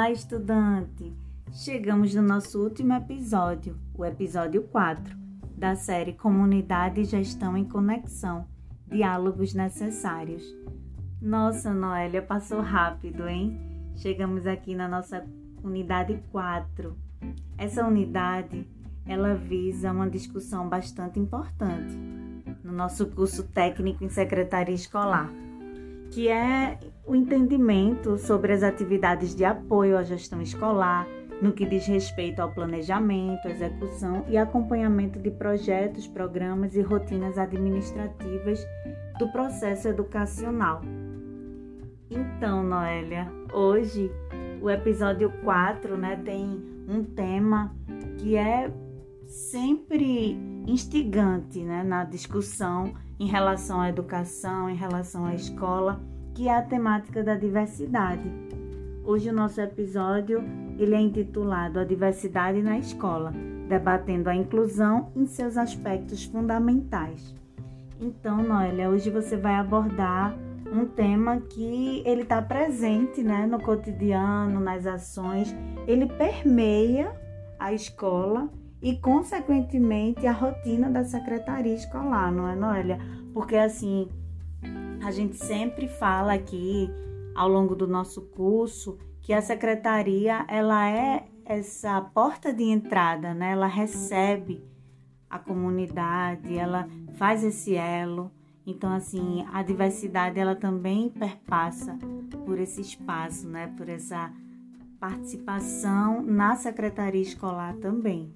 Olá, estudante! Chegamos no nosso último episódio, o episódio 4, da série Comunidade e Gestão em Conexão Diálogos Necessários. Nossa, Noélia, passou rápido, hein? Chegamos aqui na nossa unidade 4. Essa unidade, ela visa uma discussão bastante importante no nosso curso técnico em secretaria escolar que é o entendimento sobre as atividades de apoio à gestão escolar, no que diz respeito ao planejamento, execução e acompanhamento de projetos, programas e rotinas administrativas do processo educacional. Então, Noélia, hoje o episódio 4 né, tem um tema que é sempre instigante né, na discussão em relação à educação, em relação à escola, que é a temática da diversidade. Hoje o nosso episódio ele é intitulado A Diversidade na Escola, debatendo a inclusão em seus aspectos fundamentais. Então, Noélia, hoje você vai abordar um tema que ele está presente né, no cotidiano, nas ações, ele permeia a escola e, consequentemente, a rotina da secretaria escolar, não é, Noélia? Porque, assim, a gente sempre fala aqui, ao longo do nosso curso, que a secretaria, ela é essa porta de entrada, né? Ela recebe a comunidade, ela faz esse elo. Então, assim, a diversidade, ela também perpassa por esse espaço, né? Por essa participação na secretaria escolar também.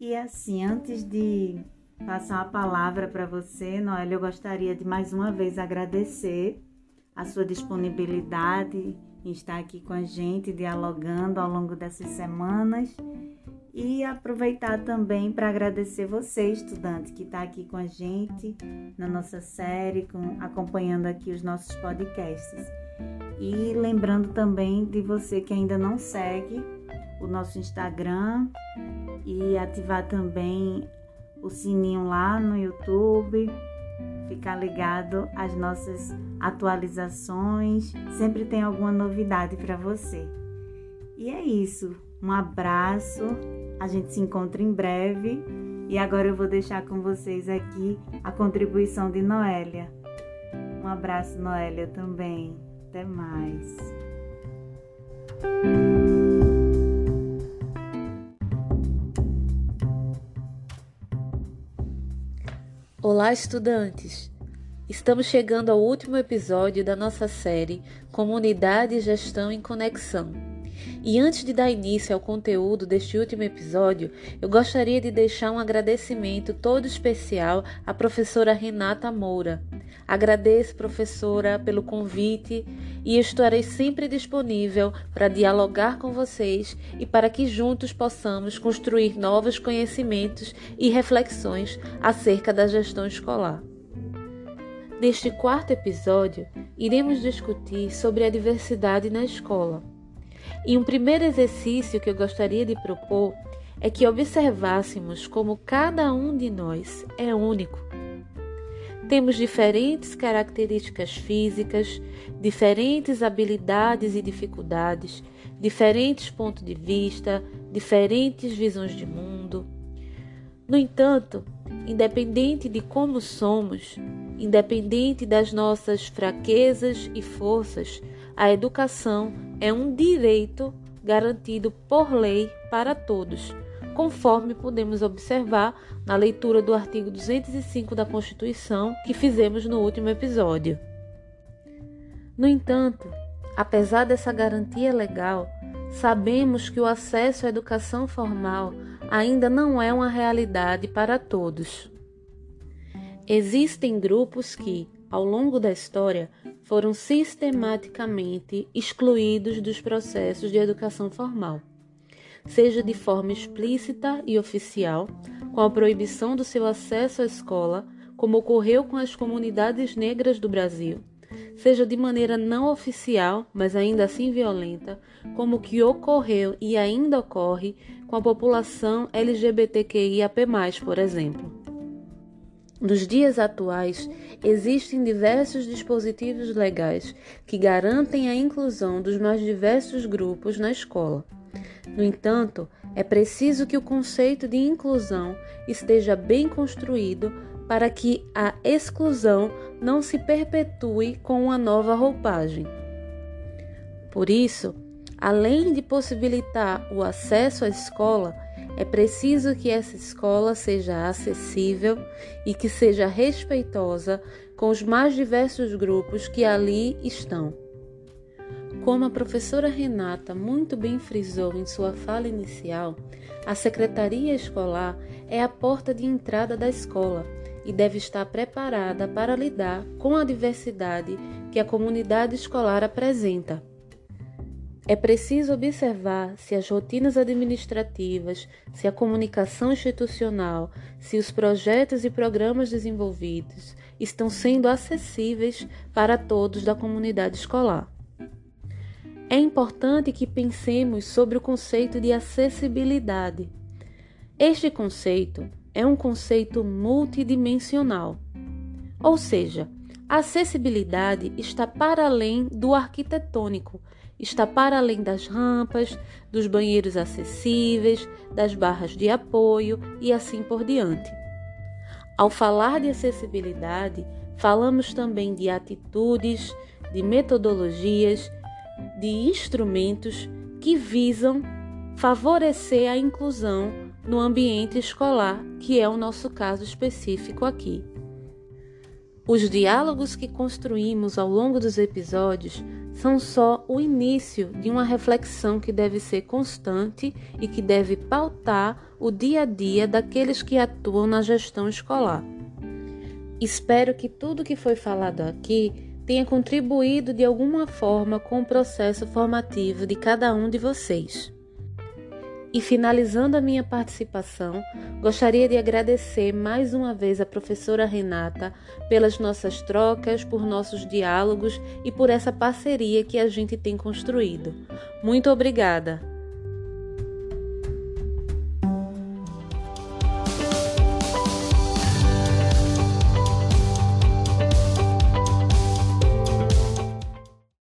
E assim, antes de passar a palavra para você, Noélia, eu gostaria de mais uma vez agradecer a sua disponibilidade em estar aqui com a gente, dialogando ao longo dessas semanas. E aproveitar também para agradecer você, estudante, que está aqui com a gente na nossa série, com, acompanhando aqui os nossos podcasts. E lembrando também de você que ainda não segue o nosso Instagram e ativar também o sininho lá no YouTube, ficar ligado às nossas atualizações, sempre tem alguma novidade para você. E é isso, um abraço, a gente se encontra em breve e agora eu vou deixar com vocês aqui a contribuição de Noélia. Um abraço, Noélia, também. Até mais. Olá, estudantes! Estamos chegando ao último episódio da nossa série Comunidade Gestão em Conexão. E antes de dar início ao conteúdo deste último episódio, eu gostaria de deixar um agradecimento todo especial à professora Renata Moura. Agradeço, professora, pelo convite e estarei sempre disponível para dialogar com vocês e para que juntos possamos construir novos conhecimentos e reflexões acerca da gestão escolar. Neste quarto episódio, iremos discutir sobre a diversidade na escola. E um primeiro exercício que eu gostaria de propor é que observássemos como cada um de nós é único. Temos diferentes características físicas, diferentes habilidades e dificuldades, diferentes pontos de vista, diferentes visões de mundo. No entanto, independente de como somos, independente das nossas fraquezas e forças, a educação é um direito garantido por lei para todos, conforme podemos observar na leitura do artigo 205 da Constituição que fizemos no último episódio. No entanto, apesar dessa garantia legal, sabemos que o acesso à educação formal ainda não é uma realidade para todos. Existem grupos que, ao longo da história, foram sistematicamente excluídos dos processos de educação formal, seja de forma explícita e oficial, com a proibição do seu acesso à escola, como ocorreu com as comunidades negras do Brasil, seja de maneira não oficial, mas ainda assim violenta, como que ocorreu e ainda ocorre com a população LGBTQIAP+, por exemplo. Nos dias atuais, existem diversos dispositivos legais que garantem a inclusão dos mais diversos grupos na escola. No entanto, é preciso que o conceito de inclusão esteja bem construído para que a exclusão não se perpetue com uma nova roupagem. Por isso, além de possibilitar o acesso à escola, é preciso que essa escola seja acessível e que seja respeitosa com os mais diversos grupos que ali estão. Como a professora Renata muito bem frisou em sua fala inicial, a secretaria escolar é a porta de entrada da escola e deve estar preparada para lidar com a diversidade que a comunidade escolar apresenta. É preciso observar se as rotinas administrativas, se a comunicação institucional, se os projetos e programas desenvolvidos estão sendo acessíveis para todos da comunidade escolar. É importante que pensemos sobre o conceito de acessibilidade. Este conceito é um conceito multidimensional, ou seja, a acessibilidade está para além do arquitetônico, está para além das rampas, dos banheiros acessíveis, das barras de apoio e assim por diante. Ao falar de acessibilidade, falamos também de atitudes, de metodologias de instrumentos que visam favorecer a inclusão no ambiente escolar, que é o nosso caso específico aqui. Os diálogos que construímos ao longo dos episódios são só o início de uma reflexão que deve ser constante e que deve pautar o dia a dia daqueles que atuam na gestão escolar. Espero que tudo que foi falado aqui tenha contribuído de alguma forma com o processo formativo de cada um de vocês. E finalizando a minha participação, gostaria de agradecer mais uma vez a professora Renata pelas nossas trocas, por nossos diálogos e por essa parceria que a gente tem construído. Muito obrigada!